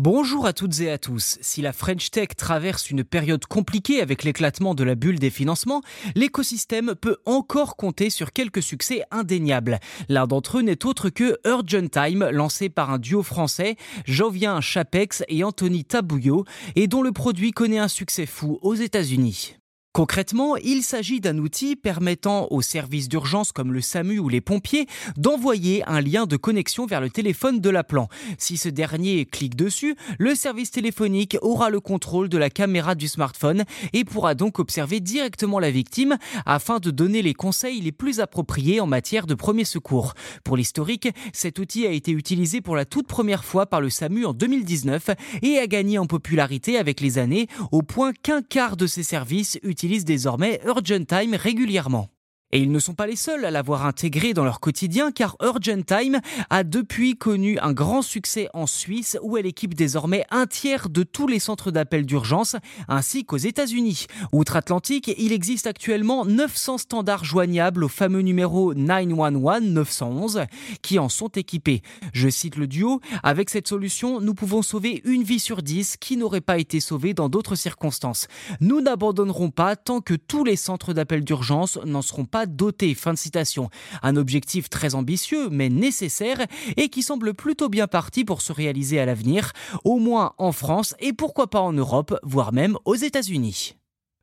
Bonjour à toutes et à tous. Si la French Tech traverse une période compliquée avec l'éclatement de la bulle des financements, l'écosystème peut encore compter sur quelques succès indéniables. L'un d'entre eux n'est autre que Urgent Time, lancé par un duo français, Jovien Chapex et Anthony Tabouillot, et dont le produit connaît un succès fou aux États-Unis. Concrètement, il s'agit d'un outil permettant aux services d'urgence comme le SAMU ou les pompiers d'envoyer un lien de connexion vers le téléphone de l'appelant. Si ce dernier clique dessus, le service téléphonique aura le contrôle de la caméra du smartphone et pourra donc observer directement la victime afin de donner les conseils les plus appropriés en matière de premier secours. Pour l'historique, cet outil a été utilisé pour la toute première fois par le SAMU en 2019 et a gagné en popularité avec les années au point qu'un quart de ses services utilisent désormais Urgent Time régulièrement. Et ils ne sont pas les seuls à l'avoir intégré dans leur quotidien car Urgent Time a depuis connu un grand succès en Suisse où elle équipe désormais un tiers de tous les centres d'appel d'urgence ainsi qu'aux États-Unis. Outre-Atlantique, il existe actuellement 900 standards joignables au fameux numéro 911 911 qui en sont équipés. Je cite le duo, avec cette solution, nous pouvons sauver une vie sur 10 qui n'aurait pas été sauvée dans d'autres circonstances. Nous n'abandonnerons pas tant que tous les centres d'appel d'urgence n'en seront doté. Fin de citation. Un objectif très ambitieux, mais nécessaire, et qui semble plutôt bien parti pour se réaliser à l'avenir, au moins en France et pourquoi pas en Europe, voire même aux États-Unis.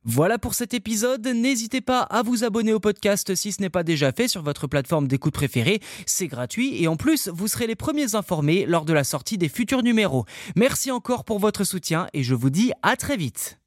Voilà pour cet épisode. N'hésitez pas à vous abonner au podcast si ce n'est pas déjà fait sur votre plateforme d'écoute préférée. C'est gratuit et en plus, vous serez les premiers informés lors de la sortie des futurs numéros. Merci encore pour votre soutien et je vous dis à très vite.